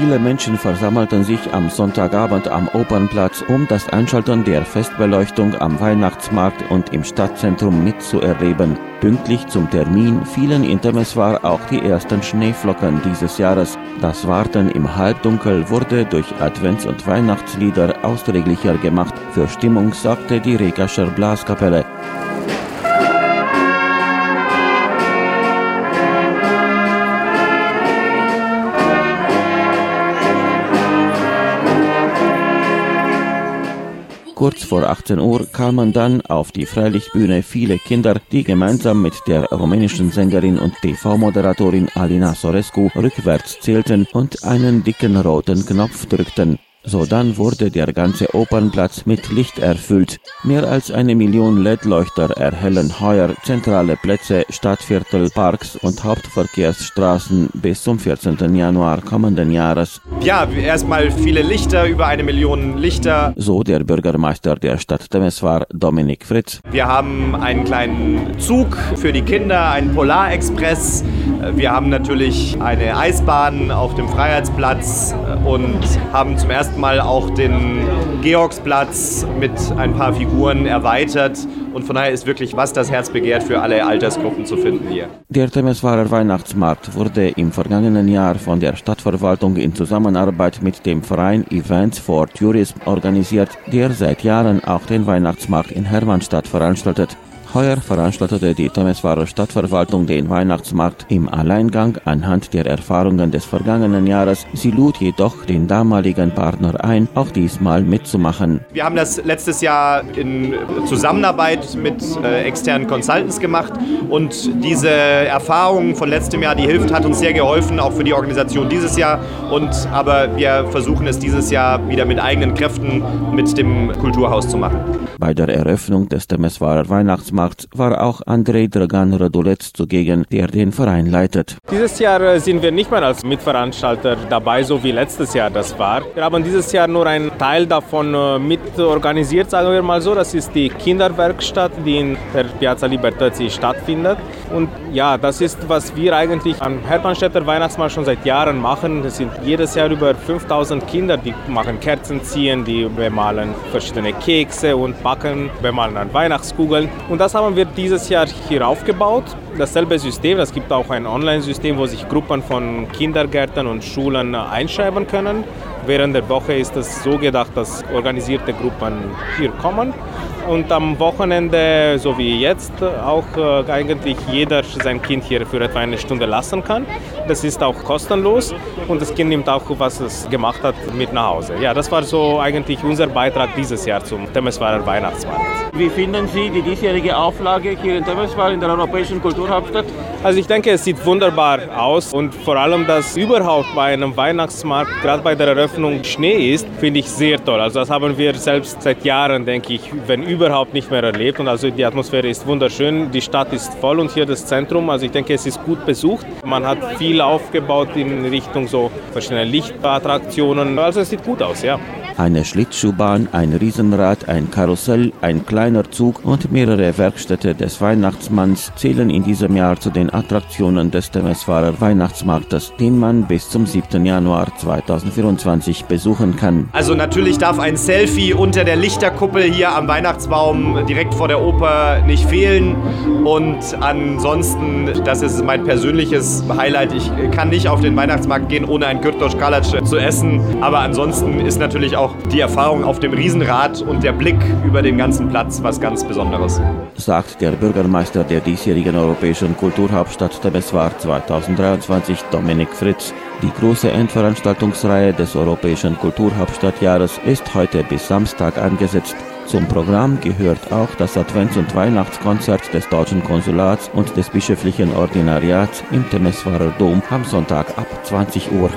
Viele Menschen versammelten sich am Sonntagabend am Opernplatz, um das Einschalten der Festbeleuchtung am Weihnachtsmarkt und im Stadtzentrum mitzuerleben. Pünktlich zum Termin fielen in Temeswar auch die ersten Schneeflocken dieses Jahres. Das Warten im Halbdunkel wurde durch Advents- und Weihnachtslieder austräglicher gemacht. Für Stimmung sorgte die Rekascher Blaskapelle. Kurz vor 18 Uhr kamen dann auf die Freilichtbühne viele Kinder, die gemeinsam mit der rumänischen Sängerin und TV-Moderatorin Alina Sorescu rückwärts zählten und einen dicken roten Knopf drückten. Sodann wurde der ganze Opernplatz mit Licht erfüllt. Mehr als eine Million LED-Leuchter erhellen heuer zentrale Plätze, Stadtviertel, Parks und Hauptverkehrsstraßen bis zum 14. Januar kommenden Jahres. Ja, erstmal viele Lichter, über eine Million Lichter. So der Bürgermeister der Stadt Temeswar, Dominik Fritz. Wir haben einen kleinen Zug für die Kinder, einen Polarexpress. Wir haben natürlich eine Eisbahn auf dem Freiheitsplatz und haben zum ersten Mal auch den Georgsplatz mit ein paar Figuren erweitert. Und von daher ist wirklich, was das Herz begehrt, für alle Altersgruppen zu finden hier. Der Temeswarer Weihnachtsmarkt wurde im vergangenen Jahr von der Stadtverwaltung in Zusammenarbeit mit dem Verein Events for Tourism organisiert, der seit Jahren auch den Weihnachtsmarkt in Hermannstadt veranstaltet. Heuer veranstaltete die Temeswarer Stadtverwaltung den Weihnachtsmarkt im Alleingang anhand der Erfahrungen des vergangenen Jahres. Sie lud jedoch den damaligen Partner ein, auch diesmal mitzumachen. Wir haben das letztes Jahr in Zusammenarbeit mit äh, externen Consultants gemacht und diese Erfahrung von letztem Jahr, die hilft, hat uns sehr geholfen, auch für die Organisation dieses Jahr. Und aber wir versuchen es dieses Jahr wieder mit eigenen Kräften mit dem Kulturhaus zu machen. Bei der Eröffnung des Temeswarer Weihnachtsmarkts war auch Andrei Dragan Radulec zugegen, der den Verein leitet. Dieses Jahr äh, sind wir nicht mehr als Mitveranstalter dabei, so wie letztes Jahr das war. Wir haben dieses Jahr nur einen Teil davon äh, mit organisiert, sagen wir mal so. Das ist die Kinderwerkstatt, die in der Piazza Libertazzi stattfindet. Und ja, das ist, was wir eigentlich am Hermannstädter Weihnachtsmarkt schon seit Jahren machen. Es sind jedes Jahr über 5000 Kinder, die machen Kerzen ziehen, die bemalen verschiedene Kekse und backen, bemalen dann Weihnachtskugeln. Und das haben wir dieses Jahr hier aufgebaut. Dasselbe System, es gibt auch ein Online-System, wo sich Gruppen von Kindergärten und Schulen einschreiben können. Während der Woche ist es so gedacht, dass organisierte Gruppen hier kommen und am Wochenende, so wie jetzt, auch äh, eigentlich jeder sein Kind hier für etwa eine Stunde lassen kann. Das ist auch kostenlos und das Kind nimmt auch, was es gemacht hat, mit nach Hause. Ja, das war so eigentlich unser Beitrag dieses Jahr zum Temeswarer Weihnachtsmarkt. Wie finden Sie die diesjährige Auflage hier in Temeswar in der Europäischen Kulturhauptstadt? Also ich denke, es sieht wunderbar aus und vor allem, dass überhaupt bei einem Weihnachtsmarkt, gerade bei der Eröffnung, Schnee ist, finde ich sehr toll. Also das haben wir selbst seit Jahren, denke ich, wenn überhaupt nicht mehr erlebt. Und also die Atmosphäre ist wunderschön, die Stadt ist voll und hier das Zentrum. Also ich denke, es ist gut besucht. Man hat viel aufgebaut in Richtung so verschiedene Lichtattraktionen. Also es sieht gut aus, ja. Eine Schlittschuhbahn, ein Riesenrad, ein Karussell, ein kleiner Zug und mehrere Werkstätte des Weihnachtsmanns zählen in diesem Jahr zu den Attraktionen des Temeswarer Weihnachtsmarktes, den man bis zum 7. Januar 2024 besuchen kann. Also natürlich darf ein Selfie unter der Lichterkuppel hier am Weihnachtsbaum direkt vor der Oper nicht fehlen. Und ansonsten, das ist mein persönliches Highlight, ich kann nicht auf den Weihnachtsmarkt gehen, ohne ein Gürtosch Kalac zu essen. Aber ansonsten ist natürlich auch die Erfahrung auf dem Riesenrad und der Blick über den ganzen Platz was ganz Besonderes. Sagt der Bürgermeister der diesjährigen Europäischen Kulturhauptstadt Temeswar 2023, Dominik Fritz. Die große Endveranstaltungsreihe des Europäischen Kulturhauptstadtjahres ist heute bis Samstag angesetzt. Zum Programm gehört auch das Advents- und Weihnachtskonzert des Deutschen Konsulats und des Bischöflichen Ordinariats im Temeswarer Dom am Sonntag ab 20 Uhr.